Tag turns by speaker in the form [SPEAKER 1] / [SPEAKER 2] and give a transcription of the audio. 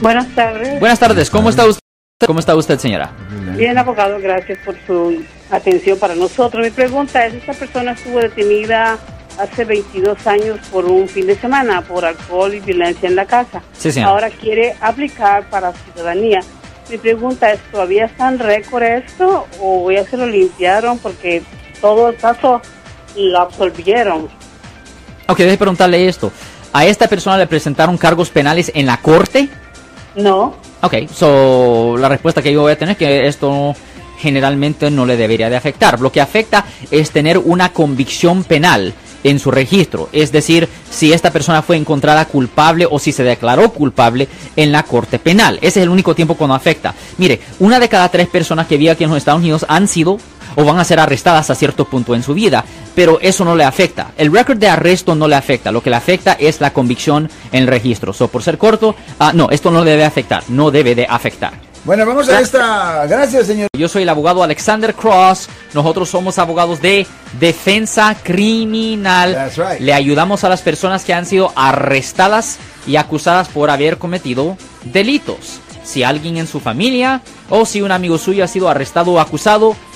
[SPEAKER 1] Buenas tardes.
[SPEAKER 2] Buenas tardes, ¿cómo está usted? ¿Cómo está usted, señora?
[SPEAKER 1] Bien, abogado, gracias por su atención para nosotros. Mi pregunta es, esta persona estuvo detenida hace 22 años por un fin de semana por alcohol y violencia en la casa.
[SPEAKER 2] Sí, señora.
[SPEAKER 1] Ahora quiere aplicar para ciudadanía. Mi pregunta es, ¿todavía está en récord esto o ya se lo limpiaron porque todo el caso lo absolvieron?
[SPEAKER 2] Ok, déjeme preguntarle esto. ¿A esta persona le presentaron cargos penales en la corte?
[SPEAKER 1] No.
[SPEAKER 2] Ok, so la respuesta que yo voy a tener es que esto generalmente no le debería de afectar. Lo que afecta es tener una convicción penal en su registro, es decir, si esta persona fue encontrada culpable o si se declaró culpable en la corte penal. Ese es el único tiempo cuando afecta. Mire, una de cada tres personas que vive aquí en los Estados Unidos han sido o van a ser arrestadas a cierto punto en su vida, pero eso no le afecta. El récord de arresto no le afecta, lo que le afecta es la convicción en el registro. So, por ser corto, ah, no, esto no debe afectar, no debe de afectar.
[SPEAKER 3] Bueno, vamos a esta. Gracias, señor.
[SPEAKER 2] Yo soy el abogado Alexander Cross. Nosotros somos abogados de defensa criminal.
[SPEAKER 3] That's right.
[SPEAKER 2] Le ayudamos a las personas que han sido arrestadas y acusadas por haber cometido delitos. Si alguien en su familia o si un amigo suyo ha sido arrestado o acusado,